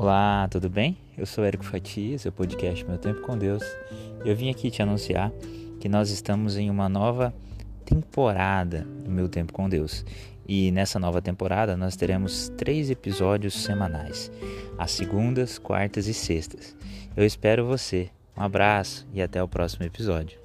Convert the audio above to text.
Olá, tudo bem? Eu sou Érico Fatias, seu podcast Meu Tempo com Deus. Eu vim aqui te anunciar que nós estamos em uma nova temporada do Meu Tempo com Deus. E nessa nova temporada nós teremos três episódios semanais, às segundas, quartas e sextas. Eu espero você. Um abraço e até o próximo episódio.